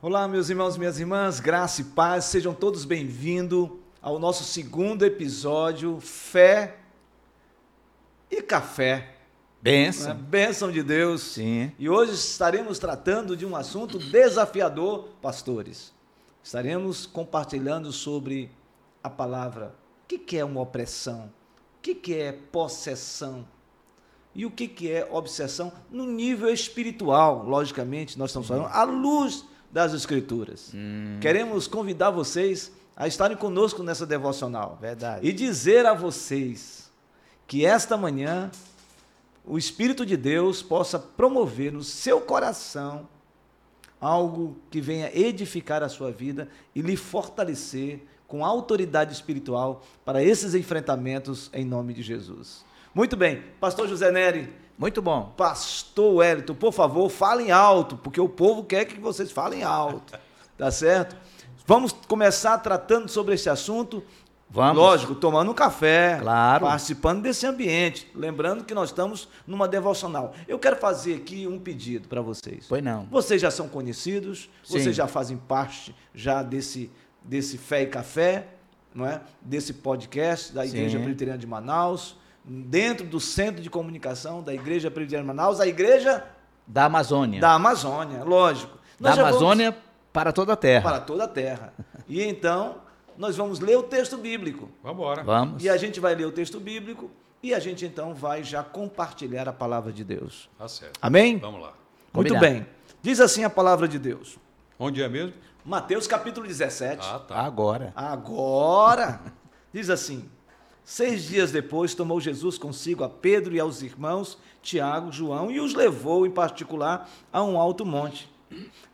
Olá, meus irmãos e minhas irmãs, graça e paz, sejam todos bem-vindos ao nosso segundo episódio Fé e Café. Benção. Bênção de Deus. Sim. E hoje estaremos tratando de um assunto desafiador, pastores. Estaremos compartilhando sobre a palavra. O que é uma opressão? O que é possessão? E o que é obsessão no nível espiritual? Logicamente, nós estamos falando à luz das Escrituras. Hum. Queremos convidar vocês a estarem conosco nessa devocional. Verdade. E dizer a vocês que esta manhã o Espírito de Deus possa promover no seu coração algo que venha edificar a sua vida e lhe fortalecer com autoridade espiritual para esses enfrentamentos em nome de Jesus. Muito bem, Pastor José Neri. Muito bom. Pastor Wellington, por favor, falem alto, porque o povo quer que vocês falem alto. Tá certo? Vamos começar tratando sobre esse assunto. Vamos. Lógico, tomando um café, Claro. participando desse ambiente. Lembrando que nós estamos numa devocional. Eu quero fazer aqui um pedido para vocês. Pois não. Vocês já são conhecidos, Sim. vocês já fazem parte já desse, desse Fé e Café, não é? Desse podcast da Igreja Sim. Presbiteriana de Manaus, dentro do Centro de Comunicação da Igreja Presbiteriana de Manaus, a Igreja Da Amazônia. da Amazônia, lógico. Da Nós vamos Amazônia para toda a terra. para toda a terra. E então, nós vamos ler o texto bíblico. Vamos embora. Vamos. E a gente vai ler o texto bíblico e a gente então vai já compartilhar a palavra de Deus. Tá certo. Amém? Vamos lá. Muito Combinado. bem. Diz assim a palavra de Deus. Onde é mesmo? Mateus capítulo 17. Ah, tá. Agora. Agora, diz assim: Seis dias depois tomou Jesus consigo a Pedro e aos irmãos Tiago, João e os levou em particular a um alto monte.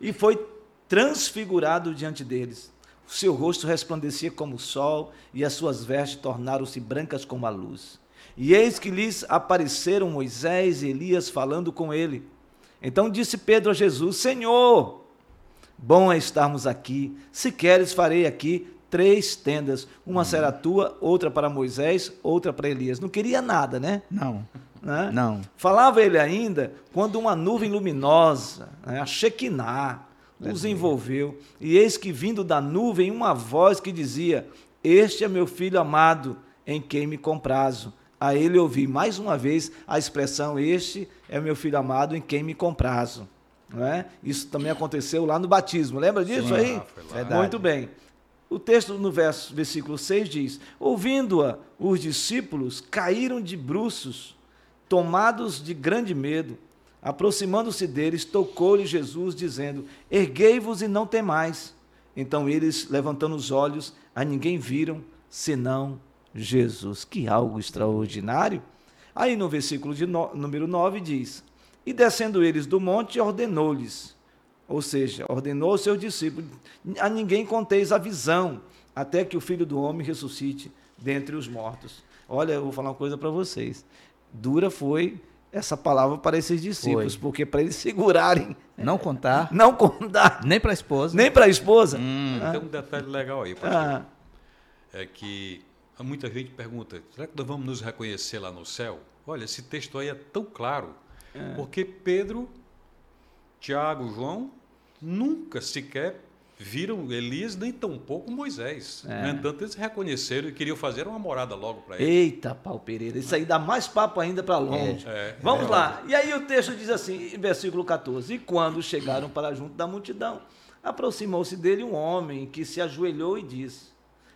E foi transfigurado diante deles. O seu rosto resplandecia como o sol e as suas vestes tornaram-se brancas como a luz. E eis que lhes apareceram Moisés e Elias falando com ele. Então disse Pedro a Jesus: Senhor, Bom é estarmos aqui. Se queres, farei aqui três tendas. Uma será tua, outra para Moisés, outra para Elias. Não queria nada, né? Não. Né? Não. Falava ele ainda quando uma nuvem luminosa, né, a Shekinah, os envolveu. E eis que vindo da nuvem uma voz que dizia: Este é meu filho amado, em quem me comprazo. A ele ouvi mais uma vez a expressão: Este é meu filho amado, em quem me comprazo. Não é? Isso também aconteceu lá no batismo. Lembra disso Sim, aí? ah. Muito bem. O texto no verso, versículo 6 diz: Ouvindo-a, os discípulos caíram de bruços, tomados de grande medo. Aproximando-se deles, tocou-lhe Jesus, dizendo: Erguei-vos e não temais. Então eles, levantando os olhos, a ninguém viram, senão Jesus. Que algo extraordinário! Aí no versículo de no- número 9 diz: E descendo eles do monte, ordenou-lhes, ou seja, ordenou aos seus discípulos: A ninguém conteis a visão, até que o filho do homem ressuscite dentre os mortos. Olha, eu vou falar uma coisa para vocês. Dura foi essa palavra para esses discípulos, Foi. porque para eles segurarem, Não contar. não contar, Nem para a esposa. nem para a esposa. Hum. Tem um detalhe legal aí, pastor. Ah, É que muita gente pergunta: será que nós vamos nos reconhecer lá no céu? Olha, esse texto aí é tão claro. Porque Pedro, Tiago, João nunca sequer viram Elias, nem tampouco Moisés. É. No entanto, eles reconheceram e queriam fazer uma morada logo para ele. Eita, pau Pereira, isso aí dá mais papo ainda para longe. É. Vamos É. lá. E aí o texto diz assim, versículo 14: E quando chegaram para junto da multidão, aproximou-se dele um homem que se ajoelhou e disse: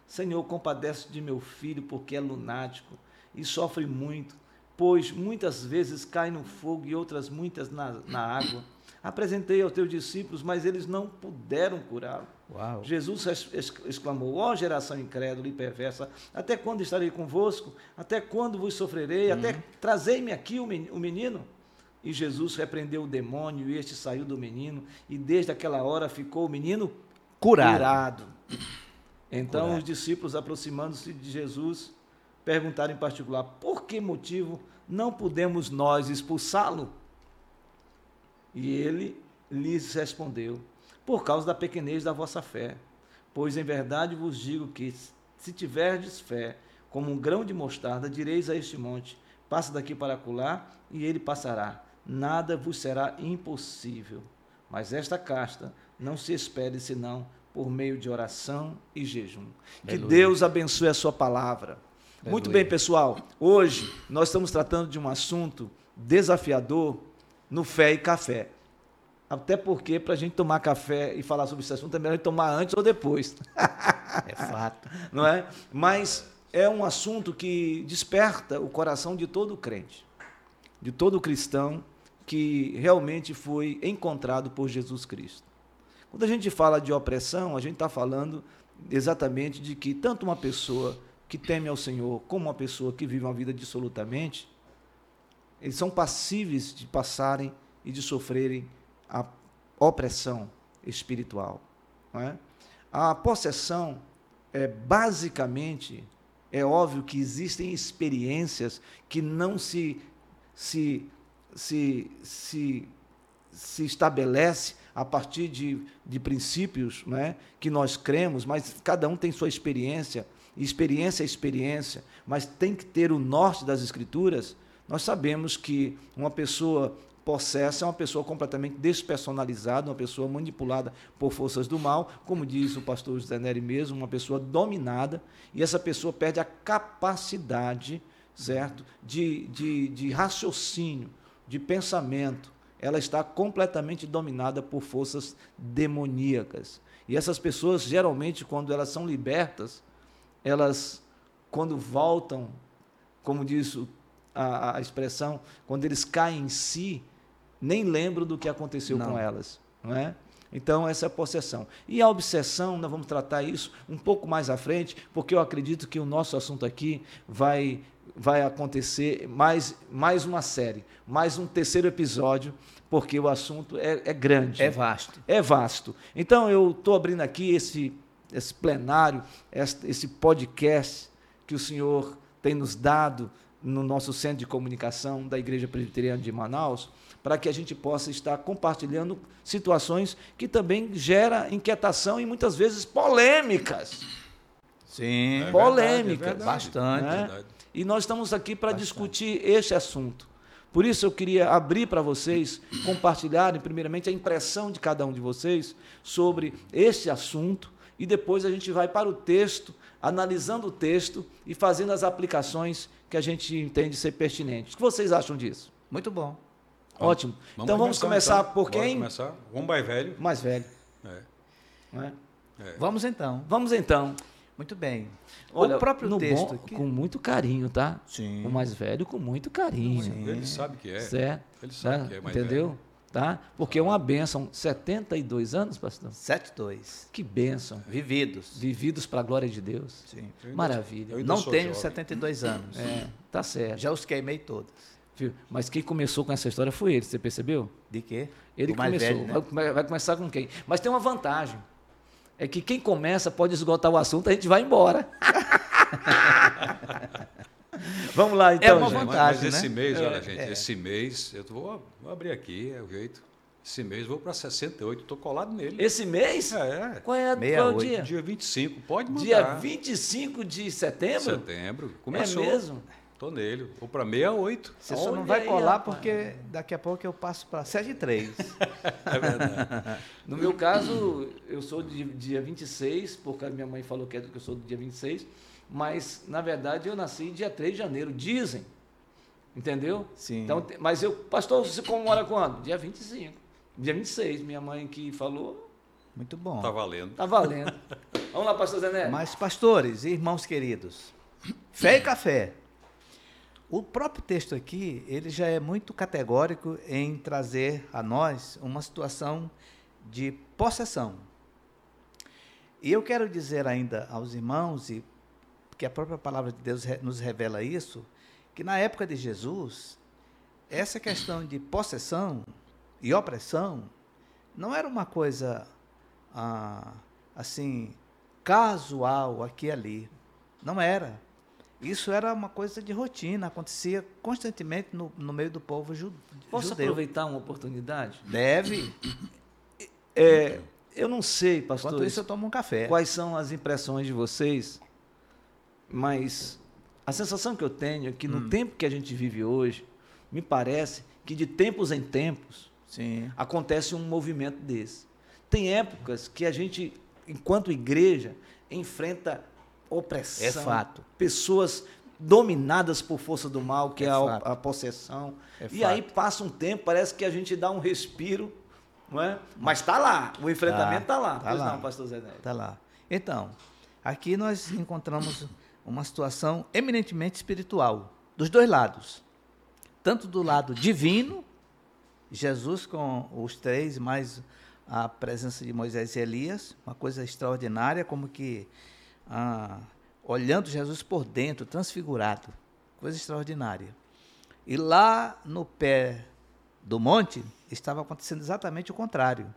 Senhor, compadece de meu filho, porque é lunático e sofre muito, pois muitas vezes cai no fogo e outras muitas na, na água. Apresentei aos teus discípulos, mas eles não puderam curá-lo. Jesus es- es- exclamou: Ó geração incrédula e perversa, até quando estarei convosco? Até quando vos sofrerei? Até trazei-me aqui o menino? E Jesus repreendeu o demônio, e este saiu do menino, e desde aquela hora ficou o menino Curado. curado. Então Curado. os discípulos, aproximando-se de Jesus, perguntaram em particular: Por que motivo não podemos nós expulsá-lo? E ele lhes respondeu: Por causa da pequenez da vossa fé. Pois em verdade vos digo que, se tiverdes fé, como um grão de mostarda, direis a este monte: Passa daqui para acolá, e ele passará. Nada vos será impossível. Mas esta casta não se espere senão por meio de oração e jejum. Que Aleluia. Deus abençoe a sua palavra. Muito Aleluia. bem, pessoal. Hoje nós estamos tratando de um assunto desafiador no fé e café. Até porque, para a gente tomar café e falar sobre esse assunto, é melhor a gente tomar antes ou depois. É fato. não é? Mas é um assunto que desperta o coração de todo crente, de todo cristão que realmente foi encontrado por Jesus Cristo. Quando a gente fala de opressão, a gente está falando exatamente de que tanto uma pessoa que teme ao Senhor como uma pessoa que vive uma vida dissolutamente, eles são passíveis de passarem e de sofrerem a opressão espiritual. É? A possessão é basicamente é óbvio que existem experiências que não se se se se, se estabelece a partir de, de princípios né, que nós cremos, mas cada um tem sua experiência, experiência é experiência, mas tem que ter o norte das escrituras. Nós sabemos que uma pessoa possessa é uma pessoa completamente despersonalizada, uma pessoa manipulada por forças do mal, como diz o pastor José Neri mesmo, uma pessoa dominada, e essa pessoa perde a capacidade, certo, de, de, de raciocínio, de pensamento. Ela está completamente dominada por forças demoníacas. E essas pessoas, geralmente, quando elas são libertas, elas, quando voltam, como diz o a, a, expressão, quando eles caem em si, nem lembram do que aconteceu Não. com elas. Não é? Então, essa é a possessão. E a obsessão, nós vamos tratar isso um pouco mais à frente, porque eu acredito que o nosso assunto aqui vai, vai acontecer mais, mais uma série, mais um terceiro episódio, porque o assunto é, é grande. É vasto. É vasto. Então, eu estou abrindo aqui esse, esse plenário, esse, esse podcast que o Senhor tem nos dado no nosso centro de comunicação da Igreja Presbiteriana de Manaus, para que a gente possa estar compartilhando situações que também gera inquietação e muitas vezes polêmicas. Sim. É polêmicas. verdade, é verdade. Bastante. né? Verdade. E nós estamos aqui para discutir este assunto. Por isso eu queria abrir para vocês compartilharem primeiramente a impressão de cada um de vocês sobre este assunto e depois a gente vai para o texto, analisando o texto e fazendo as aplicações que a gente entende ser pertinentes. O que vocês acham disso? Muito bom. Ótimo. então vamos começar então. por quem? começar. Vamos mais velho. Mais velho. É. não é? É. Vamos então. Vamos então. Muito bem. Olha, o próprio no texto bom, aqui. com muito carinho, tá? Sim. O mais velho com muito carinho. Sim. Ele sabe que é. Certo? Ele sabe Tá? que é mais Entendeu? velho. Tá? Porque é uma bênção. 72 anos, pastor? 7-2. Que bênção. Vividos. Vividos para a glória de Deus. Sim. Eu Maravilha. eu Não tenho jovem. 72 anos. É, tá certo. Já os queimei todos. Viu? Mas quem começou com essa história foi ele, você percebeu? De quê? Ele começou. velho, né? vai, vai começar com quem? Mas tem uma vantagem. É que quem começa pode esgotar o assunto, a gente vai embora. Vamos lá, então. uma gente. Mas- vantagem, mas esse né? mês, É, olha, gente, é. esse mês, eu vou, vou abrir aqui, é o jeito. Esse mês eu vou para 68, estou colado nele. Esse mês? É, Qual é, qual é o 68. dia? dia 25, pode mudar. Dia 25 de setembro? Setembro, começou. É mesmo? Tô nele, vou para 68. Você só não vai aí, colar rapaz. porque daqui a pouco eu passo para 7 e 3. É verdade. No meu caso, eu sou de dia 26, porque a minha mãe falou que é- que eu sou do dia 26, mas na verdade eu nasci dia 3 de janeiro, dizem. Entendeu? Sim. Então, mas eu, pastor, você comemora quando? Dia 25. Dia 26, minha mãe que falou, Muito bom. Tá valendo. tá valendo. Vamos lá, pastor Zené. Mas, pastores e irmãos queridos, fé e café. O próprio texto aqui, ele já é muito categórico em trazer a nós uma situação de possessão. E eu quero dizer ainda aos irmãos, e que a própria palavra de Deus nos revela isso, que na época de Jesus, essa questão de possessão e opressão não era uma coisa ah, assim casual aqui e ali. Não era. Isso era uma coisa de rotina, acontecia constantemente no, no meio do povo ju, Posso judeu. aproveitar uma oportunidade? Deve. É, eu não sei, pastor. Enquanto isso, eu tomo um café. quais são as impressões de vocês, mas a sensação que eu tenho é que no Hum. tempo que a gente vive hoje, me parece que de tempos em tempos Sim. acontece um movimento desse. Tem épocas que a gente, enquanto igreja, enfrenta opressão. É fato. Pessoas dominadas por força do mal, que é, É a, a possessão. É e aí fato. passa um tempo, parece que a gente dá um respiro, não é? Mas está lá, o enfrentamento está lá. tá Pois lá. não, pastor Zé Neto. Tá lá. Então, aqui nós encontramos uma situação eminentemente espiritual, dos dois lados. Tanto do lado divino, Jesus com os três, mais a presença de Moisés e Elias, uma coisa extraordinária, como que ah, olhando Jesus por dentro, transfigurado, coisa extraordinária. E lá no pé do monte estava acontecendo exatamente o contrário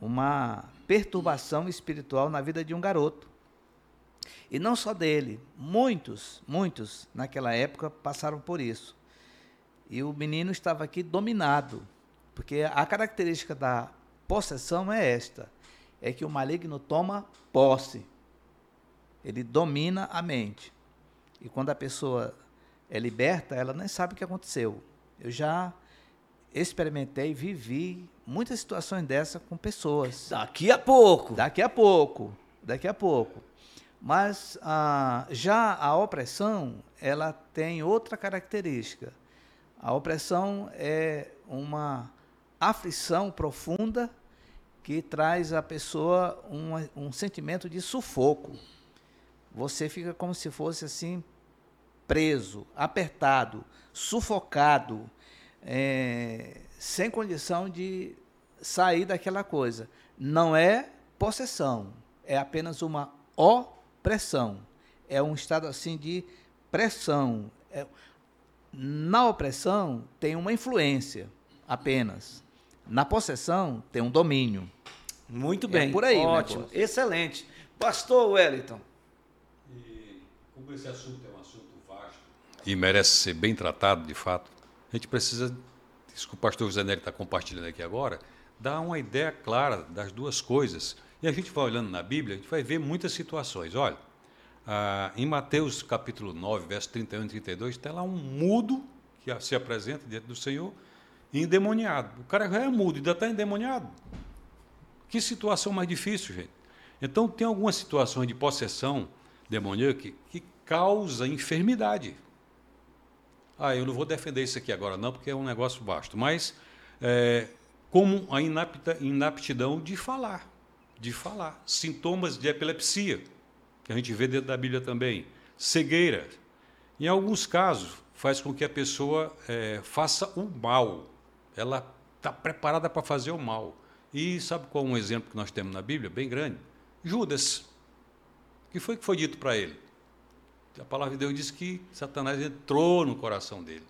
uma perturbação espiritual na vida de um garoto. E não só dele, muitos, muitos naquela época passaram por isso. E o menino estava aqui dominado, porque a característica da possessão é esta: é que o maligno toma posse. Ele domina a mente. E quando a pessoa é liberta, ela nem sabe o que aconteceu. Eu já experimentei, vivi muitas situações dessa com pessoas. Daqui a pouco. Daqui a pouco, daqui a pouco. Mas ah, já a opressão, ela tem outra característica. A opressão é uma aflição profunda que traz à pessoa um, um sentimento de sufoco. Você fica como se fosse assim preso, apertado, sufocado, é, sem condição de sair daquela coisa. Não é possessão, é apenas uma opressão. É um estado assim de pressão. É- na opressão tem uma influência apenas. Na possessão tem um domínio. Muito É bem. por aí Ótimo. Excelente. Pastor Wellington. E como esse assunto é um assunto vasto e merece ser bem tratado, de fato, a gente precisa, isso que o pastor José Nery está compartilhando aqui agora, dar uma ideia clara das duas coisas. E a gente vai olhando na Bíblia, a gente vai ver muitas situações. Olha, ah, em Mateus capítulo 9, verso 31 e 32, está lá um mudo que se apresenta diante do Senhor, endemoniado. O cara já é mudo, ainda está endemoniado. Que situação mais difícil, gente. Então, tem algumas situações de possessão demoníaca que, causa enfermidade. Ah, eu não vou defender isso aqui agora, não, porque é um negócio vasto. Mas, é, como a inaptidão de falar, de falar. Sintomas de epilepsia, que a gente vê dentro da Bíblia também. Cegueira. Em alguns casos, faz com que a pessoa é, faça o mal. Ela está preparada para fazer o mal. E sabe qual é um exemplo que nós temos na Bíblia, bem grande? Judas. O que foi que foi dito para ele? A palavra de Deus diz que Satanás entrou no coração dele.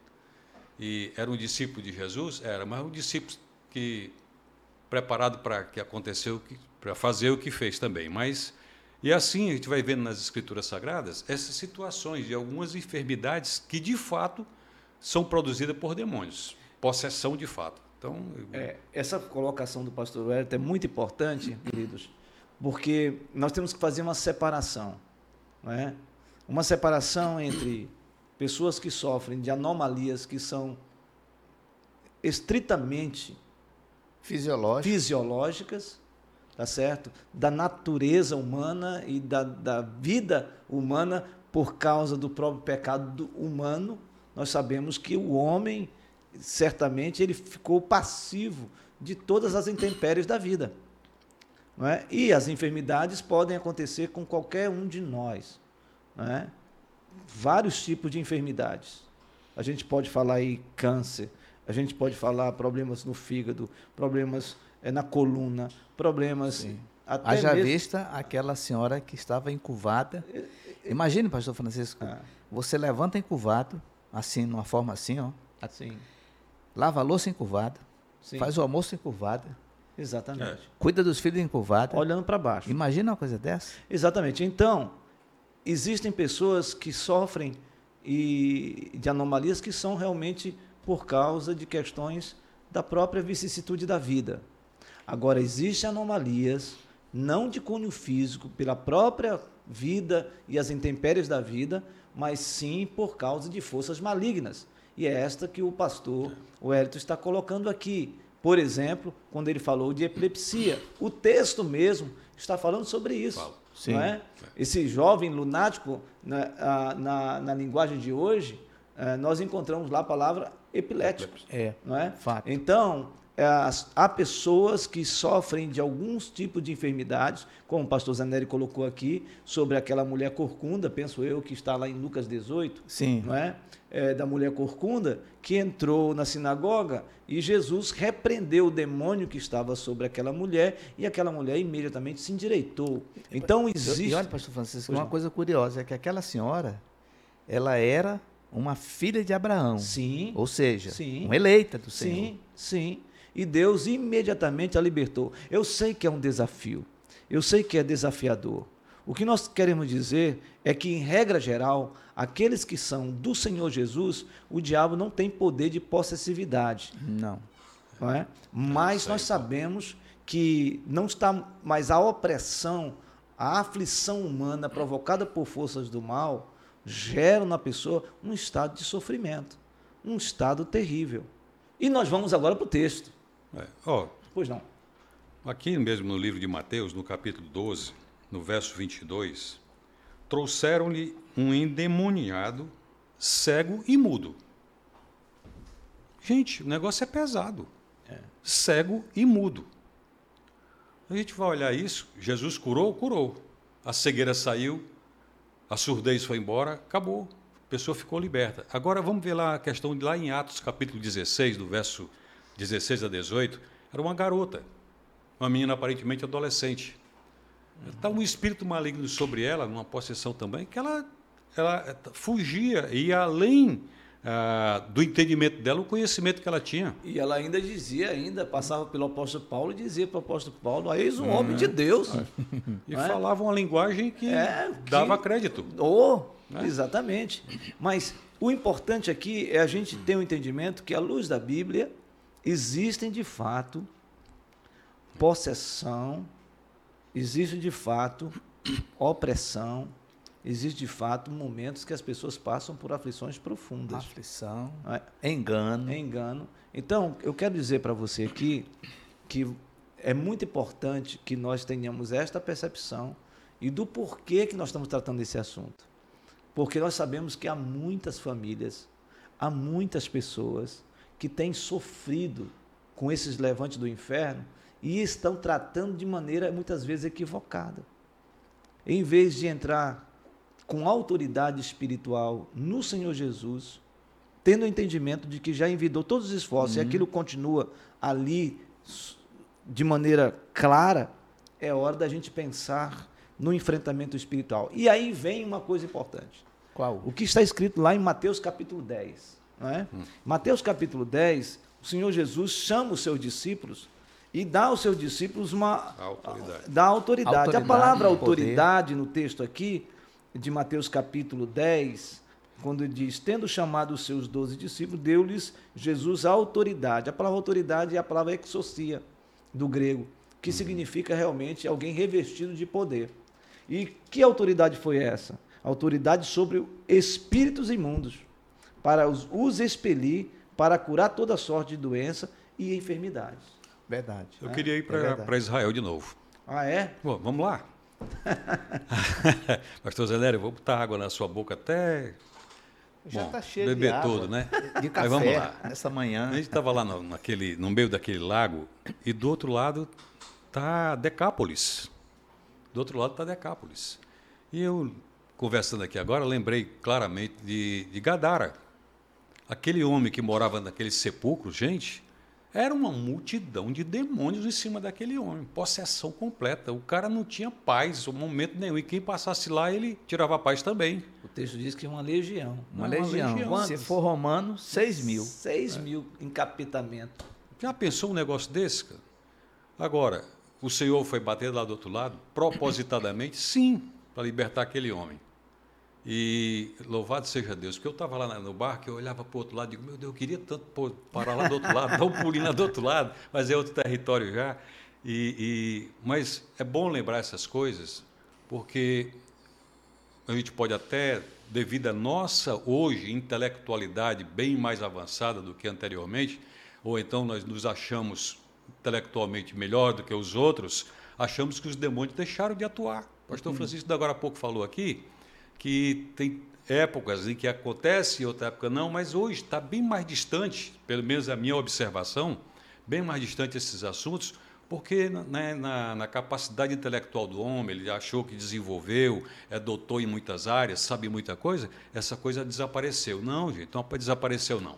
E era um discípulo de Jesus? Era, mas um discípulo que preparado para que aconteceu, para fazer o que fez também. Mas e assim a gente vai vendo nas escrituras sagradas essas situações de algumas enfermidades que de fato são produzidas por demônios, possessão de fato. Então, É, essa colocação do pastor Wellington é muito importante, queridos, porque nós temos que fazer uma separação. Não é? Uma separação entre pessoas que sofrem de anomalias que são estritamente Fisiológico. fisiológicas, tá certo? Da natureza humana e da, da vida humana por causa do próprio pecado do humano. Nós sabemos que o homem, certamente, ele ficou passivo de todas as intempéries da vida. Não é? E as enfermidades podem acontecer com qualquer um de nós. Não é? Vários tipos de enfermidades. A gente pode falar aí câncer, a gente pode falar problemas no fígado, problemas eh, na coluna, problemas Sim. até Haja mesmo- vista aquela senhora que estava encurvada. Imagine, pastor Francisco, Ah. você levanta encurvado, assim, numa forma assim, ó. Sim, Lava a louça encurvada, sim, faz o almoço encurvada, exatamente. cuida dos filhos encurvada. Olhando para baixo. Imagina uma coisa dessa? Exatamente. Então, existem pessoas que sofrem e, de anomalias que são realmente por causa de questões da própria vicissitude da vida. Agora, existem anomalias, não de cunho físico, pela própria vida e as intempéries da vida, mas sim por causa de forças malignas. E é esta que o pastor, o Hélito, está colocando aqui. Por exemplo, quando ele falou de epilepsia, o texto mesmo está falando sobre isso. Não é? Esse jovem lunático, na, a- na, na linguagem de hoje, eh, nós encontramos lá a palavra epilético. É. Não é? Fato. Então, as- há pessoas que sofrem de alguns tipos de enfermidades, como o pastor Zanelli colocou aqui, sobre aquela mulher corcunda, penso eu, que está lá em Lucas 18, Sim. não é? É, da mulher corcunda, que entrou na sinagoga e Jesus repreendeu o demônio que estava sobre aquela mulher e aquela mulher imediatamente se endireitou. Então existe. E olha, pastor Francisco, uma coisa curiosa é que aquela senhora, ela era uma filha de Abraão. Sim, Ou seja, Sim. uma eleita do Senhor. sim, sim. E Deus imediatamente a libertou. Eu sei que é um desafio. Eu sei que é desafiador. O que nós queremos dizer é que, em regra geral, aqueles que são do Senhor Jesus, o diabo não tem poder de possessividade. Não. não é? Mas nós sabemos que não está mais a opressão, a aflição humana provocada por forças do mal gera na pessoa um estado de sofrimento, um estado terrível. E nós vamos agora para o texto. É. Ó, Pois não. Aqui mesmo no livro de Mateus, no capítulo 12, no verso 22, trouxeram-lhe um endemoniado, cego e mudo. Gente, o negócio é pesado. Cego e mudo. A gente vai olhar isso, Jesus curou? Curou. A cegueira saiu, a surdez foi embora, acabou. A pessoa ficou liberta. Agora vamos ver lá a questão de lá em Atos, capítulo 16, do verso 16 a 18. Era uma garota, uma menina aparentemente adolescente. Está um espírito maligno sobre ela, numa possessão também, que ela, ela fugia, ia além ah, do entendimento dela, o conhecimento que ela tinha. E ela ainda dizia, ainda passava pelo apóstolo Paulo e dizia para o apóstolo Paulo, "Ah, eis um homem de Deus. E Não é? falava uma linguagem que É, que- dava crédito. Oh, exatamente. Mas o importante aqui é a gente ter um entendimento que, à luz da Bíblia, existem de fato possessão, existe de fato opressão, existe de fato momentos que as pessoas passam por aflições profundas. Aflição, é? engano. engano. Então, eu quero dizer para você aqui que é muito importante que nós tenhamos esta percepção e do porquê que nós estamos tratando desse assunto. Porque nós sabemos que há muitas famílias, há muitas pessoas que têm sofrido com esses levantes do inferno e estão tratando de maneira muitas vezes equivocada. Em vez de entrar com autoridade espiritual no Senhor Jesus, tendo o entendimento de que já envidou todos os esforços e aquilo continua ali de maneira clara, é hora da gente pensar no enfrentamento espiritual. E aí vem uma coisa importante. Qual? O que está escrito lá em Mateus capítulo 10. Não é? Mateus capítulo 10, o Senhor Jesus chama os seus discípulos e dá aos seus discípulos uma Autoridade. dá autoridade. Autoridade, A palavra autoridade no texto aqui de Mateus capítulo 10, quando diz, tendo chamado os seus doze discípulos, deu-lhes Jesus a autoridade. A palavra autoridade é a palavra exocia, do grego, que significa realmente alguém revestido de poder. E que autoridade foi essa? Autoridade sobre espíritos imundos, para os, os expelir, para curar toda sorte de doença e enfermidades. Verdade. Eu É, queria ir é para Israel de novo. Ah, é? Bom, vamos lá. Pastor Zelério, vou botar água na sua boca até Já está cheio beber de água, tudo, né? De café vamos lá. essa manhã. A gente estava lá no, naquele, no meio daquele lago e do outro lado tá Decápolis. Do outro lado está Decápolis. E eu, conversando aqui agora, lembrei claramente de, de Gadara. Aquele homem que morava naquele sepulcro, gente, era uma multidão de demônios em cima daquele homem. Possessão completa. O cara não tinha paz, um momento nenhum. E quem passasse lá, ele tirava a paz também. O texto diz que é uma legião. Uma, Não, uma legião. legião. Se for romano, 6 mil. Seis mil encapitamento. Já pensou um negócio desse, cara? Agora, o Senhor foi bater lá do outro lado, propositadamente, sim, para libertar aquele homem. E louvado seja Deus, porque eu estava lá no barco, eu olhava para o outro lado e digo, meu Deus, eu queria tanto pô, parar lá do outro lado, dar um pulinho lá do outro lado, mas é outro território já. E, e- mas é bom lembrar essas coisas, porque a gente pode até, devido à nossa hoje intelectualidade bem mais avançada do que anteriormente, ou então nós nos achamos intelectualmente melhor do que os outros, achamos que os demônios deixaram de atuar. O pastor uhum. Francisco, agora há pouco, falou aqui que tem épocas em que acontece e outra época não, mas hoje está bem mais distante, pelo menos a minha observação, bem mais distante esses assuntos, porque né, na, na, capacidade intelectual do homem, ele achou que desenvolveu, é doutor em muitas áreas, sabe muita coisa, essa coisa desapareceu. Não, gente, não desapareceu não.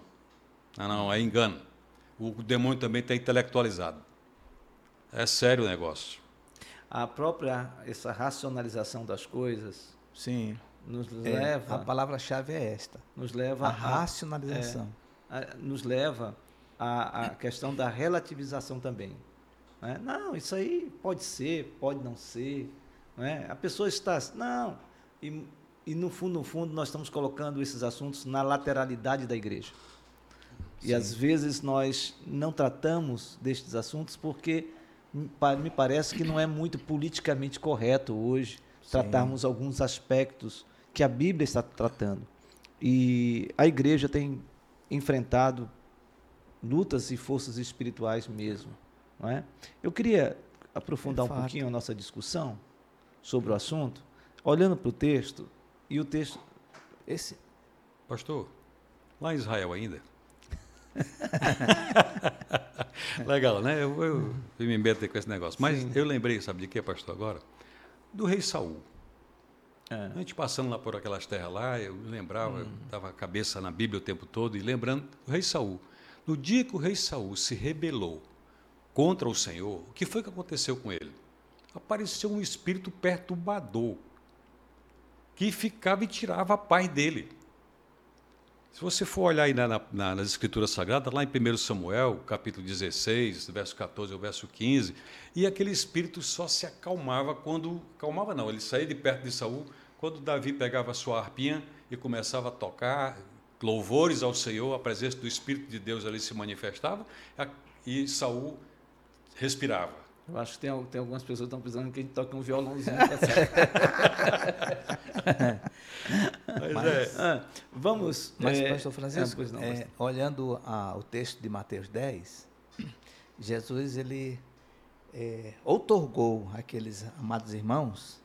Não, não, é engano. O demônio também está intelectualizado. É sério o negócio. A própria essa racionalização das coisas, sim, nos é, leva. A palavra-chave é esta. Nos leva a racionalização. É, a, nos leva à, à questão da relativização também. Né? Não, isso aí pode ser, pode não ser. Né? A pessoa está. Não. E, e no fundo, no fundo, nós estamos colocando esses assuntos na lateralidade da igreja. Sim. E às vezes nós não tratamos destes assuntos porque me parece que não é muito politicamente correto hoje Sim. tratarmos alguns aspectos que a Bíblia está tratando. E a igreja tem enfrentado lutas e forças espirituais mesmo. Não é? Eu queria aprofundar é um pouquinho a nossa discussão sobre o assunto, olhando para o texto, e o texto. Esse. Pastor, lá em Israel ainda. Legal, né? Eu, eu, eu me meto com esse negócio. Mas Sim. eu lembrei, sabe de quê, pastor, agora? Do rei Saul. É. A gente passando lá por aquelas terras lá, eu me lembrava, estava hum. a cabeça na Bíblia o tempo todo, e lembrando do rei Saul. No dia que o rei Saul se rebelou contra o Senhor, o que foi que aconteceu com ele? Apareceu um espírito perturbador que ficava e tirava a paz dele. Se você for olhar aí na, na, nas Escrituras Sagradas, lá em 1 Samuel, capítulo 16, verso 14 ao verso 15, e aquele espírito só se acalmava quando. Acalmava não, ele saía de perto de Saul, quando Davi pegava a sua harpinha e começava a tocar louvores ao Senhor, a presença do Espírito de Deus ali se manifestava, e Saul respirava. Eu acho que tem, tem algumas pessoas que estão precisando que a gente toque um violãozinho. mas, mas é. ah, vamos. Mas, é, pastor Francisco, é, não, é, olhando a, o texto de Mateus 10, Jesus ele é, outorgou àqueles amados irmãos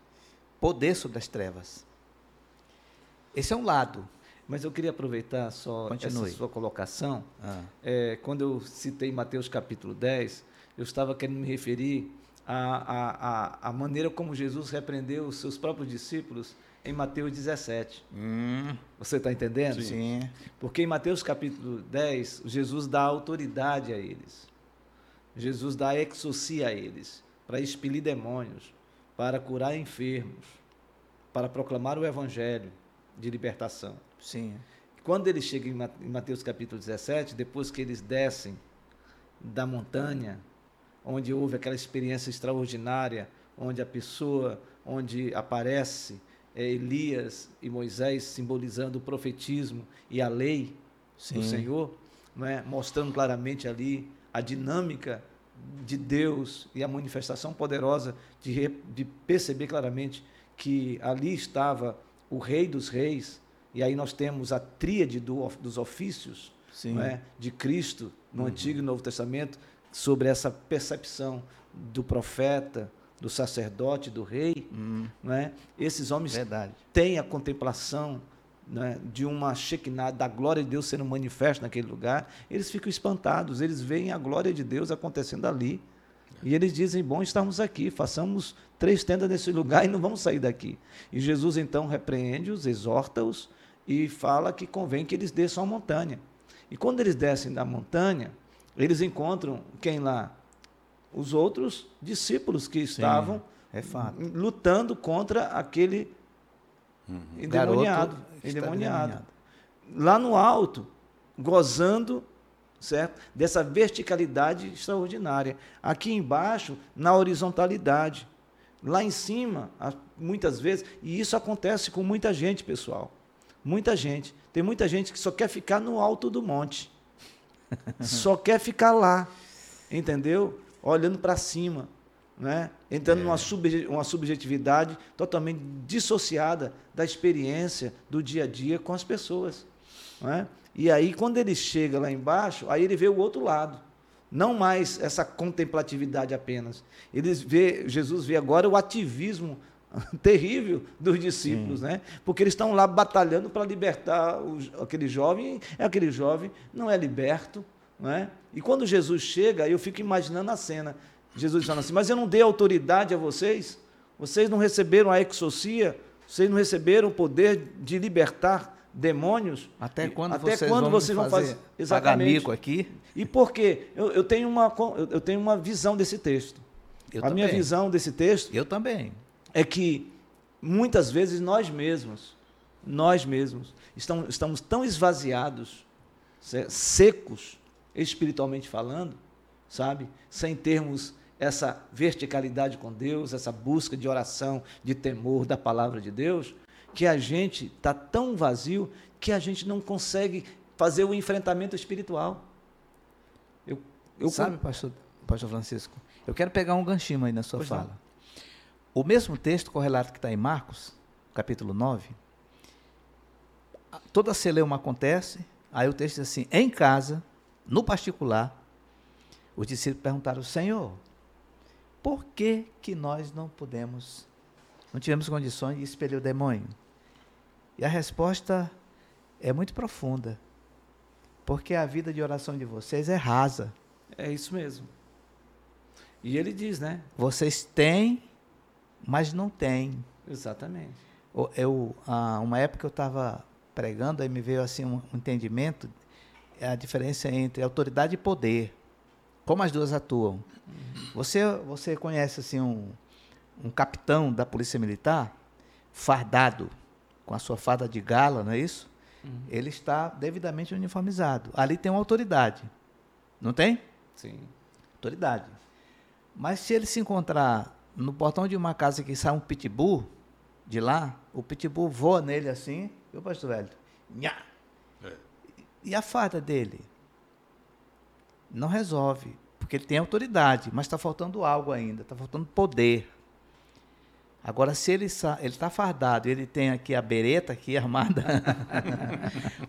poder sobre as trevas. Esse é um lado. Mas eu queria aproveitar só Continue. essa sua colocação. Ah. É, quando eu citei Mateus capítulo 10, eu estava querendo me referir à, à, à, maneira como Jesus repreendeu os seus próprios discípulos em Mateus 17. Hum. Você está entendendo? Sim. Porque em Mateus capítulo 10, Jesus dá autoridade a eles. Jesus dá exorcia a eles para expelir demônios, para curar enfermos, para proclamar o evangelho de libertação. Sim. Quando ele chega em Mateus capítulo 17, depois que eles descem da montanha, onde houve aquela experiência extraordinária, onde a pessoa, onde aparece é, Elias e Moisés simbolizando o profetismo e a lei Sim. do Senhor, é? mostrando claramente ali a dinâmica de Deus e a manifestação poderosa de, de perceber claramente que ali estava o Rei dos Reis, e aí nós temos a tríade do, dos ofícios é? de Cristo no uhum. Antigo e Novo Testamento, sobre essa percepção do profeta, do sacerdote, do rei, hum. é? esses homens Verdade. têm a contemplação né, de uma Shekinah, da glória de Deus sendo manifesta naquele lugar, eles ficam espantados, eles veem a glória de Deus acontecendo ali. E eles dizem: Bom, estamos aqui, façamos três tendas nesse lugar e não vamos sair daqui. E Jesus então repreende-os, exorta-os e fala que convém que eles desçam a montanha. E quando eles descem da montanha, eles encontram quem lá? Os outros discípulos que estavam Sim, é lutando contra aquele uhum. endemoniado, endemoniado. Lá no alto, gozando certo? Dessa verticalidade extraordinária. Aqui embaixo, na horizontalidade. Lá em cima, muitas vezes, e isso acontece com muita gente, pessoal. Muita gente. Tem muita gente que só quer ficar no alto do monte. Só quer ficar lá, entendeu? Olhando para cima, né? entrando é. numa sub, uma subjetividade totalmente dissociada da experiência do dia a dia com as pessoas. Não é? E aí, quando ele chega lá embaixo, aí ele vê o outro lado. Não mais essa contemplatividade apenas. Ele vê, Jesus vê agora o ativismo terrível dos discípulos, Sim. né? Porque eles estão lá batalhando para libertar o, aquele jovem, é aquele jovem não é liberto, não é? E quando Jesus chega, eu fico imaginando a cena. Jesus falando assim: "Mas eu não dei autoridade a vocês? Vocês não receberam a exorcia? Vocês não receberam o poder de libertar demônios. Até quando Até vocês, quando vão, vocês vão fazer, exatamente amigo aqui? E por quê? Eu, eu, tenho uma, eu tenho uma visão desse texto. Eu a também. minha visão desse texto eu também. É que muitas vezes nós mesmos, nós mesmos, estamos, estamos tão esvaziados, secos, espiritualmente falando, sabe? Sem termos essa verticalidade com Deus, essa busca de oração, de temor da palavra de Deus, que a gente está tão vazio que a gente não consegue fazer o enfrentamento espiritual. Eu, eu Sabe, pastor, pastor Francisco, eu quero pegar um ganchinho aí na sua pois fala. Não. O mesmo texto correlato que está em Marcos, capítulo 9, toda celeuma acontece, aí o texto diz assim, em casa, no particular, os discípulos perguntaram, Senhor, por que, que nós não podemos, não tivemos condições de expelir o demônio? E a resposta é muito profunda. Porque a vida de oração de vocês é rasa. É isso mesmo. E ele diz, né? Vocês têm, mas não têm. Exatamente. Eu, ah, uma época eu estava pregando, aí me veio assim um entendimento, é a diferença entre autoridade e poder. Como as duas atuam. Uhum. Você, você conhece assim um, um capitão da polícia militar fardado com a sua fada de gala, não é isso? Uhum. Ele está devidamente uniformizado. Ali tem uma autoridade. Não tem? Sim. Autoridade. Mas se ele se encontrar no portão de uma casa que sai um pitbull de lá, o pitbull voa nele assim, viu, pastor velho? Nha! É. E a fada dele? Não resolve, porque ele tem autoridade, mas está faltando algo ainda, está faltando poder. Agora, se ele está fardado, ele tem aqui a bereta aqui armada.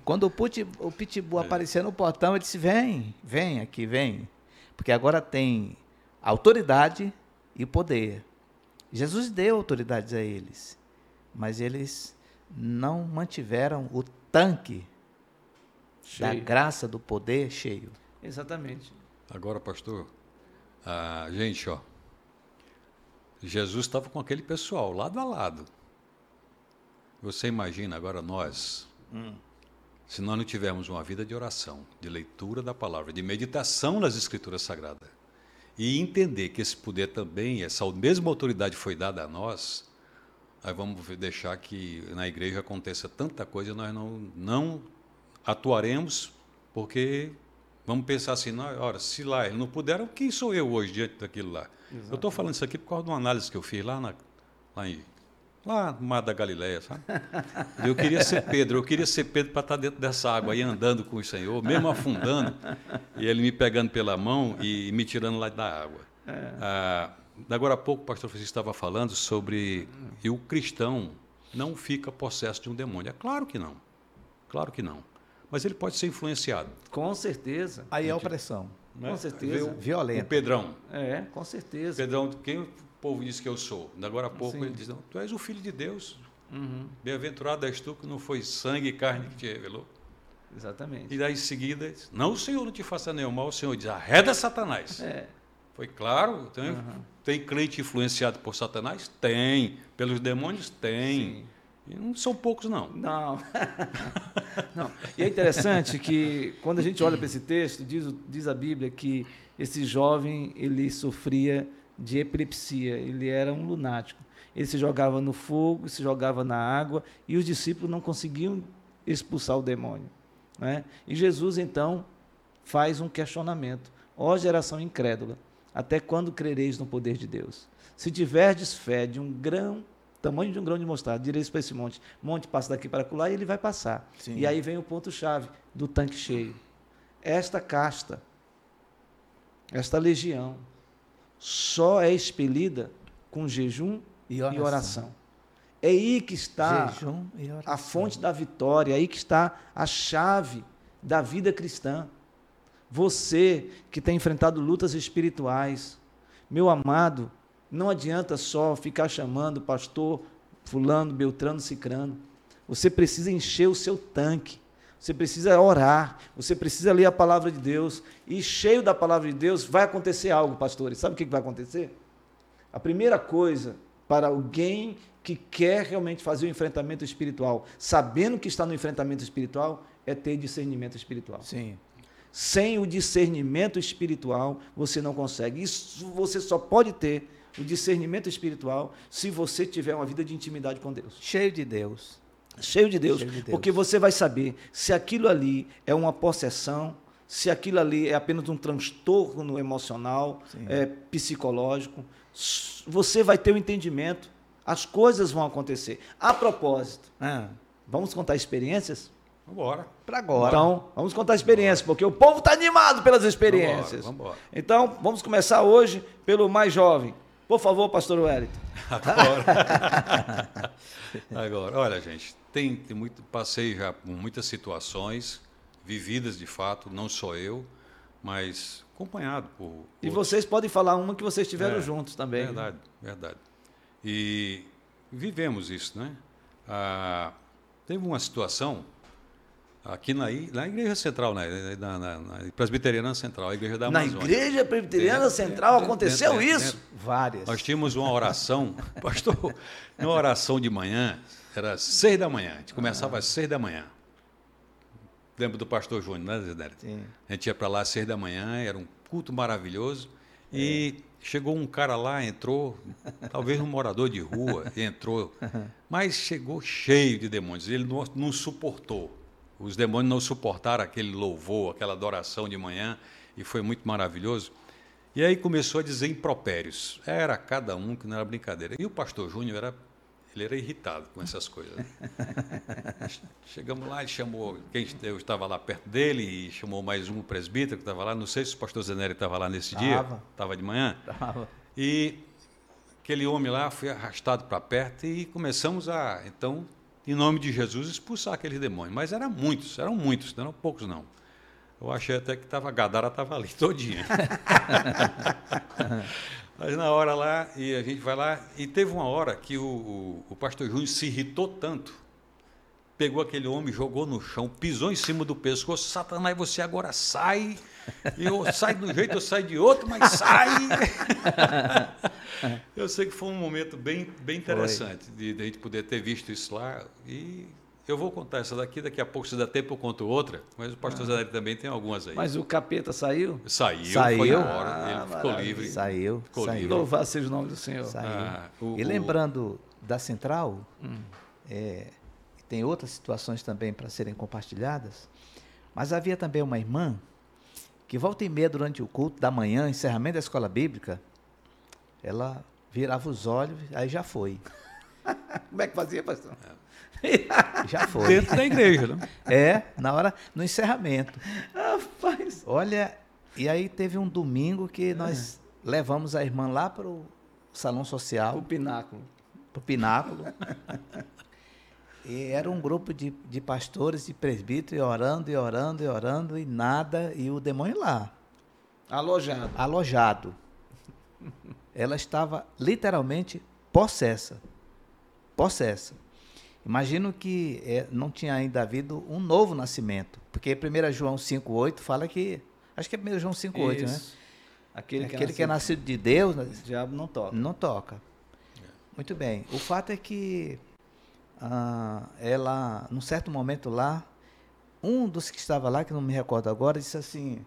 Quando o, put, o pitbull é. aparecer no portão, ele disse: vem, vem aqui, vem. Porque agora tem autoridade e poder. Jesus deu autoridades a eles, mas eles não mantiveram o tanque cheio. da graça, do poder cheio. Exatamente. Agora, pastor, a gente, ó, Jesus estava com aquele pessoal, lado a lado. Você imagina agora nós, hum. se nós não tivermos uma vida de oração, de leitura da palavra, de meditação nas Escrituras Sagradas, e entender que esse poder também, essa mesma autoridade foi dada a nós, aí vamos deixar que na igreja aconteça tanta coisa e nós não, não atuaremos, porque vamos pensar assim, não, ora, se lá eles não puderam, quem sou eu hoje diante daquilo lá? Exatamente. Eu estou falando isso aqui por causa de uma análise que eu fiz lá, na, lá, em, lá no Mar da Galileia, sabe? Eu queria ser Pedro, eu queria ser Pedro para estar dentro dessa água aí, andando com o Senhor, mesmo afundando, e ele me pegando pela mão e me tirando lá da água. É. Ah, agora há pouco o pastor Francisco estava falando sobre e o cristão não fica possesso de um demônio. É claro que não. Claro que não. Mas ele pode ser influenciado. Com certeza. Aí é opressão. Né? Com certeza. O, Violento. O Pedrão. É, com certeza. Pedrão, quem povo diz que eu sou? Agora há pouco Sim. ele diz, não, tu és o filho de Deus. Uhum. Bem-aventurado és tu que não foi sangue e carne que te revelou. Exatamente. E daí em seguida, não o Senhor não te faça nenhum mal, o Senhor diz, arreda Satanás. É. Foi claro? Tem, uhum. tem crente influenciado por Satanás? Tem. Pelos demônios? Tem. Sim. E não são poucos, não. Não. não. E é interessante que, quando a gente olha para esse texto, diz, diz a Bíblia que esse jovem ele sofria de epilepsia, ele era um lunático. Ele se jogava no fogo, se jogava na água, e os discípulos não conseguiam expulsar o demônio. Né? E Jesus, então, faz um questionamento. Ó geração incrédula, até quando crereis no poder de Deus? Se tiverdes fé de um grão tamanho de um grão de mostarda, direito para esse monte. Monte passa daqui para lá e ele vai passar. Sim. E aí vem o ponto-chave do tanque cheio. Esta casta, esta legião, só é expelida com jejum e oração. E oração. É aí que está a fonte da vitória, é aí que está a chave da vida cristã. Você que tem enfrentado lutas espirituais, meu amado, não adianta só ficar chamando pastor fulano, beltrano, cicrano. Você precisa encher o seu tanque. Você precisa orar, você precisa ler a palavra de Deus. E cheio da palavra de Deus, vai acontecer algo, pastores. Sabe o que vai acontecer? A primeira coisa para alguém que quer realmente fazer o enfrentamento espiritual, sabendo que está no enfrentamento espiritual, é ter discernimento espiritual. Sim. Sem o discernimento espiritual, você não consegue. Isso você só pode ter o discernimento espiritual se você tiver uma vida de intimidade com Deus. Cheio de Deus. Cheio de Deus, Cheio de Deus. porque você vai saber se aquilo ali é uma possessão, se aquilo ali é apenas um transtorno emocional, Sim. é, psicológico. Você vai ter o entendimento, as coisas vão acontecer. A propósito, Ah, vamos contar experiências? Vambora. para agora. Então, vamos contar experiências, porque o povo está animado pelas experiências. Vambora, vambora. Então, vamos começar hoje pelo mais jovem. Por favor, pastor Wellington. Agora. Agora, olha, gente, tem, tem muito, passei já por muitas situações vividas de fato, não só eu, mas acompanhado por. E outros. vocês podem falar uma que vocês estiveram É, juntos também. Verdade, verdade. E vivemos isso, né? Ah, teve uma situação aqui na, na Igreja Central, né? na, na, na Presbiteriana Central, a Igreja da Na Amazônia. Igreja Presbiteriana Dentro- Central dentro- aconteceu dentro- isso? dentro- Várias. Nós tínhamos uma oração, pastor, uma oração de manhã, era seis da manhã, a gente começava às seis da manhã. Lembra do pastor Júnior, né, Zé. A gente ia para lá às seis da manhã, era um culto maravilhoso. E chegou um cara lá, entrou, talvez um morador de rua, entrou, mas chegou cheio de demônios. Ele não, não suportou. Os demônios não suportaram aquele louvor, aquela adoração de manhã, e foi muito maravilhoso. E aí começou a dizer impropérios. Era cada um que não era brincadeira. E o pastor Júnior era, ele era irritado com essas coisas. né? Chegamos lá, ele chamou quem eu estava lá perto dele e chamou mais um presbítero que estava lá. Não sei se o pastor Zeneri estava lá nesse dia, Tava. estava de manhã. Tava. E aquele homem lá foi arrastado para perto e começamos a, então, em nome de Jesus, expulsar aqueles demônios. Mas eram muitos, eram muitos, não eram poucos não. Eu achei até que tava, a Gadara estava ali todinha. Mas na hora lá, e a gente vai lá, e teve uma hora que o, o, o pastor Júnior se irritou tanto, pegou aquele homem, jogou no chão, pisou em cima do pescoço, Satanás, você agora sai, e eu saio de um jeito, eu saio de outro, mas sai. eu sei que foi um momento bem, bem interessante de, de a gente poder ter visto isso lá, e eu vou contar essa daqui, daqui a pouco, se dá tempo, eu conto outra, mas o pastor Zé também tem algumas aí. Mas o capeta saiu? Saiu, Saiu? foi embora, Ah, ele ficou maravilha. livre. Saiu. Ficou saiu. livre. Louvado seja o nome do Senhor. Saiu. Ah, o- e lembrando da central, Hum. é, tem outras situações também para serem compartilhadas, mas havia também uma irmã que volta e meia durante o culto da manhã, encerramento da escola bíblica, ela virava os olhos, aí já foi. Como é que fazia, pastor? Já foi. Dentro da igreja, né? É, na hora, no encerramento. Rapaz. Olha, e aí teve um domingo que nós levamos a irmã lá para o salão O social, pináculo. para o pináculo. E era um grupo de, de pastores, de presbíteros, e orando, e orando, e orando, e nada, e o demônio lá, Alojado. alojado. Ela estava literalmente possessa. Possessa. Imagino que eh, não tinha ainda havido um novo nascimento, porque 1 João 5,8 fala que. Acho que é 1 João 5,8, né? Aquele, que, Aquele que é nascido de Deus, né, O diabo não toca. não toca. Muito bem. O fato é que ah, ela, num certo momento lá, um dos que estava lá, que não me recordo agora, disse assim,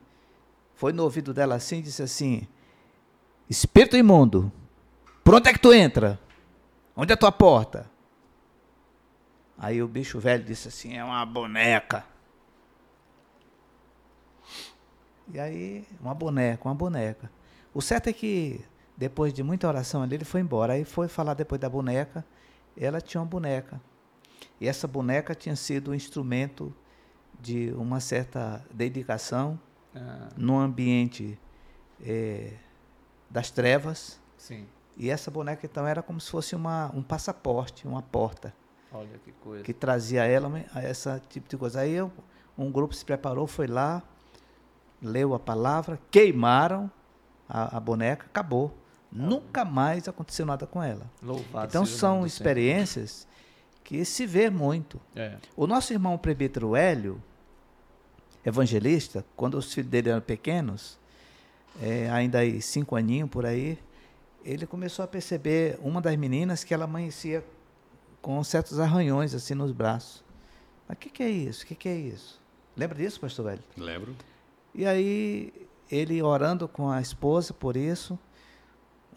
foi no ouvido dela assim, disse assim, Espírito imundo, por onde é que tu entra? Onde é a tua porta? Aí o bicho velho disse assim, é uma boneca. E aí, uma boneca, uma boneca. O certo é que, depois de muita oração ali, ele foi embora. Aí foi falar depois da boneca, ela tinha uma boneca. E essa boneca tinha sido um instrumento de uma certa dedicação Ah, num ambiente eh, das trevas. sim. E essa boneca, então, era como se fosse uma, um passaporte, uma porta Olha que coisa. que trazia ela a essa tipo de coisa. Aí eu, um grupo se preparou, foi lá, leu a palavra, queimaram a, a boneca, acabou. Nunca mais aconteceu nada com ela. Louvado então são experiências que se vê muito. É. O nosso irmão presbítero Hélio, evangelista, quando os filhos dele eram pequenos, é, ainda aí cinco aninhos por aí, ele começou a perceber uma das meninas que ela amanhecia com certos arranhões assim nos braços. Mas o que, que é isso? O que, que é isso? Lembra disso, pastor Hélio? Lembro. E aí, ele orando com a esposa por isso,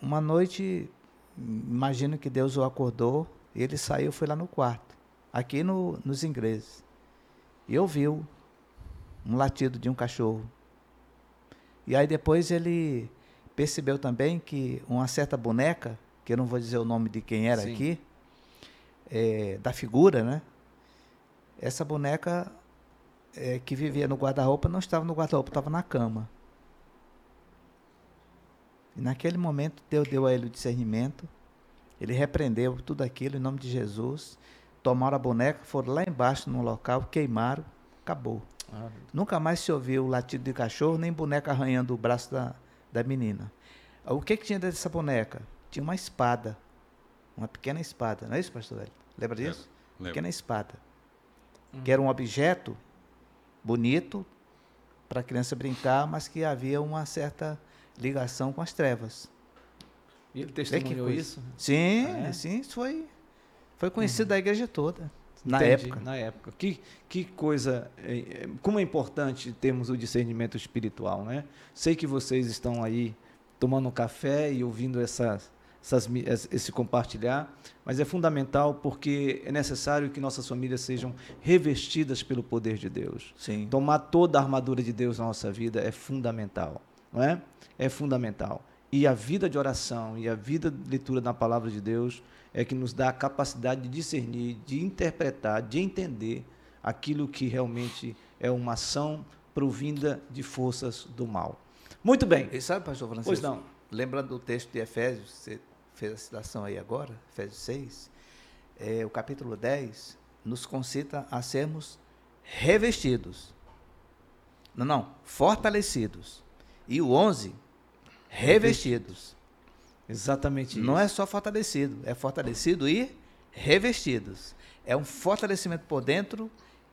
uma noite, imagino que Deus o acordou, e ele saiu, foi lá no quarto, aqui no, nos ingleses, e ouviu um latido de um cachorro. E aí depois ele percebeu também que uma certa boneca, que eu não vou dizer o nome de quem era Sim. aqui, é, da figura, né? Essa boneca é, que vivia no guarda-roupa não estava no guarda-roupa, estava na cama. E naquele momento Deus deu a ele o discernimento, ele repreendeu tudo aquilo em nome de Jesus, tomaram a boneca, foram lá embaixo no local, queimaram, acabou. Ah, Nunca mais se ouviu o latido de cachorro, nem boneca arranhando o braço da, da menina. O que, que tinha dentro dessa boneca? Tinha uma espada. Uma pequena espada. Não é isso, pastor Hélio? Lembra disso? lembro. Pequena espada. Que era um objeto bonito para a criança brincar, mas que havia uma certa ligação com as trevas. E ele testemunhou coisa. isso? Sim, É? sim, isso foi, foi conhecido da igreja toda. Na Entendi, época. Na época. Que, que coisa. é, é, Como é importante termos o discernimento espiritual, né? Sei que vocês estão aí tomando um café e ouvindo essas, essas, esse compartilhar, mas é fundamental porque é necessário que nossas famílias sejam revestidas pelo poder de Deus. Sim. Tomar toda a armadura de Deus na nossa vida é fundamental, não é? É fundamental. E a vida de oração e a vida de leitura da palavra de Deus é que nos dá a capacidade de discernir, de interpretar, de entender aquilo que realmente é uma ação provinda de forças do mal. Muito bem. E sabe, pastor Francisco? Pois não. Lembrando do texto de Efésios, você fez a citação aí agora, Efésios 6, é, o capítulo 10 nos concita a sermos revestidos. Não, não, fortalecidos. E o 11, revestidos. Exatamente isso. Não é só fortalecido, é fortalecido e revestidos. É um fortalecimento por dentro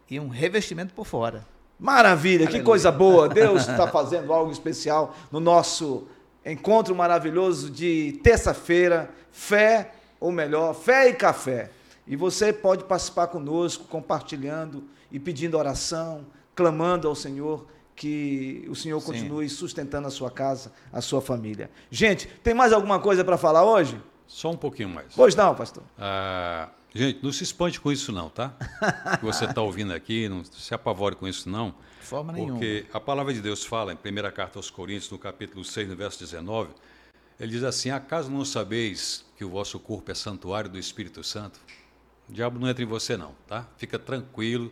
e um revestimento por fora. Maravilha, que Aleluia. coisa boa. Deus está fazendo algo especial no nosso encontro maravilhoso de terça-feira. Fé, ou melhor, fé e café. E você pode participar conosco, compartilhando e pedindo oração, clamando ao Senhor que o Senhor Sim. continue sustentando a sua casa, a sua família. Gente, tem mais alguma coisa para falar hoje? Só um pouquinho mais. Pois não, pastor. Ah, gente, não se espante com isso não, tá? que você está ouvindo aqui, não se apavore com isso não. De forma nenhuma. Porque a palavra de Deus fala em 1 carta aos Coríntios, no capítulo 6, no verso 19, ele diz assim: Acaso não sabeis que o vosso corpo é santuário do Espírito Santo? O diabo não entra em você, não, tá? Fica tranquilo.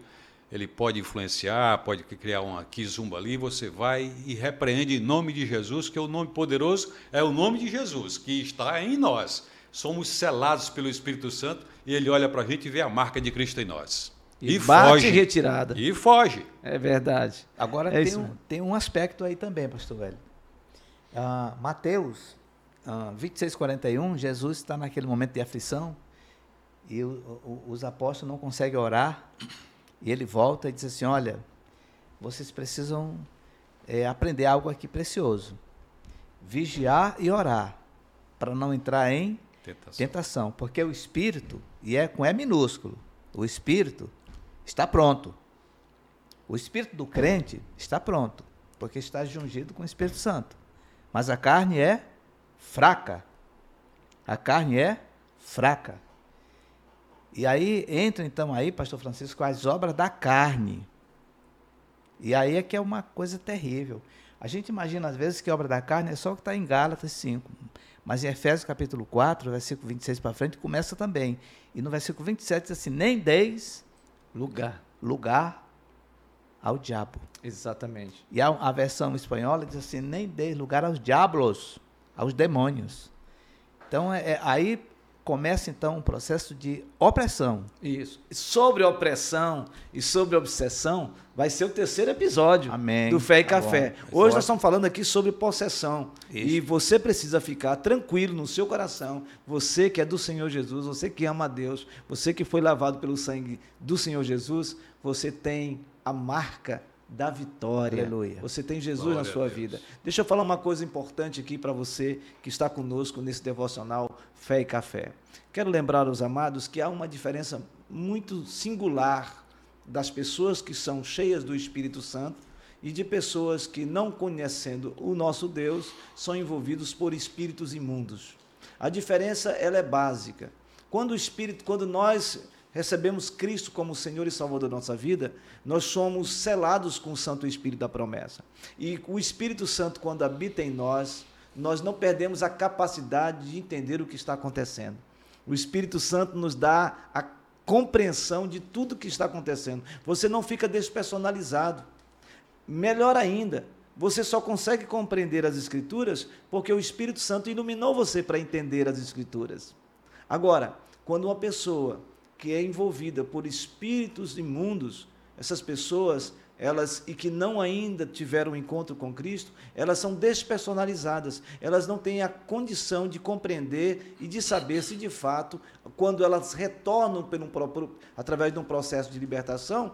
Ele pode influenciar, pode criar uma quizumba ali, você vai e repreende em nome de Jesus, que é o nome poderoso, é o nome de Jesus, que está em nós. Somos selados pelo Espírito Santo e ele olha para a gente e vê a marca de Cristo em nós. E, bate retirada. E foge. É verdade. Agora É tem, um, tem um aspecto aí também, pastor velho. Ah, Mateus ah, 26, 41, Jesus está naquele momento de aflição e o- o- os apóstolos não conseguem orar e ele volta e diz assim, olha, vocês precisam eh, aprender algo aqui precioso. Vigiar e orar para não entrar em Tentação. tentação, porque o espírito, e é com E minúsculo, o espírito está pronto. O espírito do crente está pronto, porque está jungido com o Espírito Santo. Mas a carne é fraca. A carne é fraca. E aí entra então aí, pastor Francisco, as obras da carne. E aí é que é uma coisa terrível. A gente imagina às vezes que obra da carne é só o que está em Gálatas 5. Mas em Efésios capítulo 4, versículo 26 para frente, começa também. E no versículo 27 diz assim: Nem deis Lugar. lugar ao diabo. Exatamente. E a, a versão espanhola diz assim: nem deis lugar aos diablos, aos demônios. Então, é, é- aí começa então um processo de opressão. Isso. Sobre opressão e sobre obsessão, vai ser o terceiro episódio Amém. do Fé e Tá Café. bom. Hoje Forte. nós estamos falando aqui sobre possessão. Isso. E você precisa ficar tranquilo no seu coração. Você que é do Senhor Jesus, você que ama a Deus, você que foi lavado pelo sangue do Senhor Jesus, você tem a marca da vitória. Aleluia. Você tem Jesus Glória na sua vida. Deixa eu falar uma coisa importante aqui para você que está conosco nesse devocional Fé e Café. Quero lembrar aos amados que há uma diferença muito singular das pessoas que são cheias do Espírito Santo e de pessoas que, não conhecendo o nosso Deus, são envolvidos por espíritos imundos. A diferença ela é básica. Quando o Espírito, quando nós recebemos Cristo como Senhor e Salvador da nossa vida, nós somos selados com o Santo Espírito da promessa. E o Espírito Santo, quando habita em nós, nós não perdemos a capacidade de entender o que está acontecendo. O Espírito Santo nos dá a compreensão de tudo que está acontecendo. Você não fica despersonalizado. Melhor ainda, você só consegue compreender as Escrituras porque o Espírito Santo iluminou você para entender as Escrituras. Agora, quando uma pessoa que é envolvida por espíritos imundos, essas pessoas, elas e que não ainda tiveram um encontro com Cristo, elas são despersonalizadas. Elas não têm a condição de compreender e de saber se de fato, quando elas retornam através de um processo de libertação,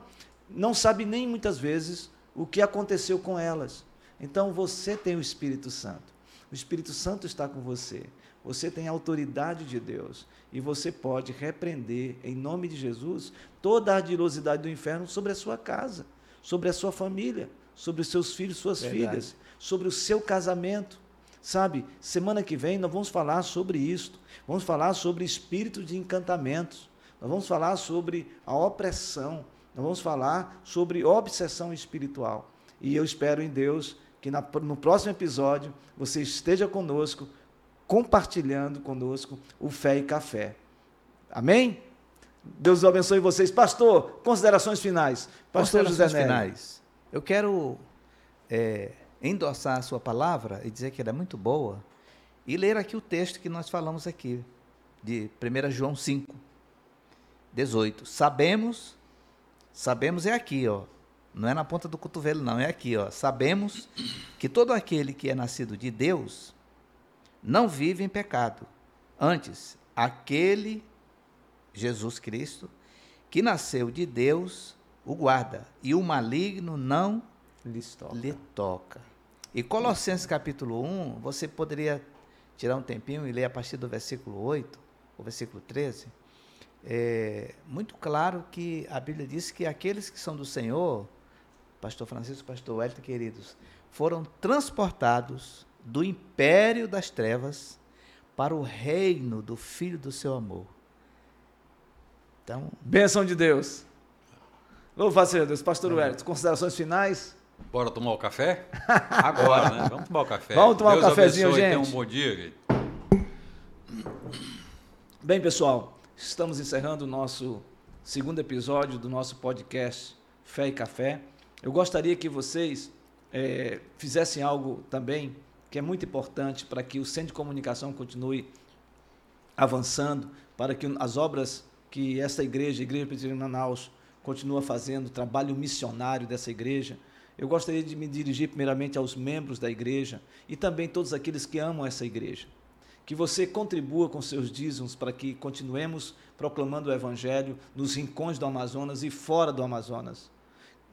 não sabe nem muitas vezes o que aconteceu com elas. Então você tem o Espírito Santo. O Espírito Santo está com você. Você tem a autoridade de Deus e você pode repreender em nome de Jesus toda a ardilosidade do inferno sobre a sua casa, sobre a sua família, sobre os seus filhos, suas Verdade. filhas, sobre o seu casamento. Sabe, semana que vem nós vamos falar sobre isto. Vamos falar sobre espírito de encantamentos. Nós vamos falar sobre a opressão. Nós vamos falar sobre obsessão espiritual. E eu espero em Deus que na- no próximo episódio você esteja conosco, compartilhando conosco o Fé e Café. Amém? Deus abençoe vocês. Pastor, considerações finais. Pastor José Considerações Nery. finais. Eu quero é, endossar a sua palavra e dizer que ela é muito boa e ler aqui o texto que nós falamos aqui, de 1 João 5, 18. Sabemos, sabemos é aqui, ó. Não é na ponta do cotovelo, não, é aqui, ó. Sabemos que todo aquele que é nascido de Deus não vive em pecado. Antes, aquele Jesus Cristo que nasceu de Deus o guarda, e o maligno não Lhes toca. lhe toca. E Colossenses capítulo 1, você poderia tirar um tempinho e ler a partir do versículo 8, o versículo 13. É muito claro que a Bíblia diz que aqueles que são do Senhor, pastor Francisco, pastor Wellington, queridos, foram transportados do império das trevas para o reino do Filho do seu amor. Então, Bênção de Deus. Louvado seja Deus. Pastor Wellington, considerações finais? Bora tomar o café? Agora, né? Vamos tomar o café. Vamos tomar um Deus cafezinho, abençoe, Tenha gente. um bom dia, gente. Bem, pessoal, estamos encerrando o nosso segundo episódio do nosso podcast Fé e Café. Eu gostaria que vocês eh, fizessem algo também que é muito importante para que o Centro de Comunicação continue avançando, para que as obras que essa igreja, a Igreja Presbiteriana Manaus, continua fazendo, o trabalho missionário dessa igreja. Eu gostaria de me dirigir primeiramente aos membros da igreja e também todos aqueles que amam essa igreja que você contribua com seus dízimos para que continuemos proclamando o Evangelho nos rincões do Amazonas e fora do Amazonas.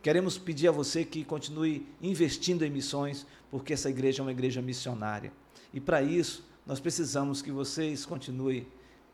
Queremos pedir a você que continue investindo em missões, porque essa igreja é uma igreja missionária. E para isso, nós precisamos que vocês continuem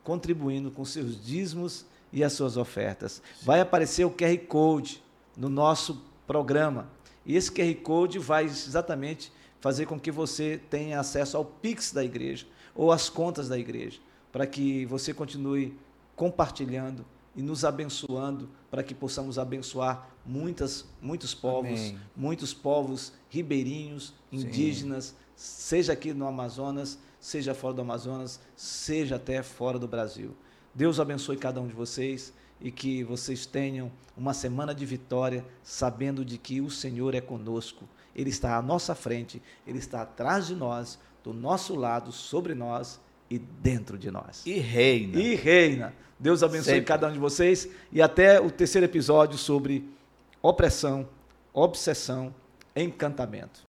contribuindo com seus dízimos e as suas ofertas. Vai aparecer o QR Code no nosso programa. E esse QR Code vai exatamente fazer com que você tenha acesso ao Pix da igreja ou às contas da igreja, para que você continue compartilhando e nos abençoando, para que possamos abençoar muitas, muitos povos, Amém. muitos povos ribeirinhos, indígenas, seja aqui no Amazonas, seja fora do Amazonas, seja até fora do Brasil. Deus abençoe cada um de vocês e que vocês tenham uma semana de vitória, sabendo de que o Senhor é conosco. Ele está à nossa frente, ele está atrás de nós, do nosso lado, sobre nós e dentro de nós. E reina. E reina. Deus abençoe Sempre. cada um de vocês e até o terceiro episódio sobre opressão, obsessão, encantamento.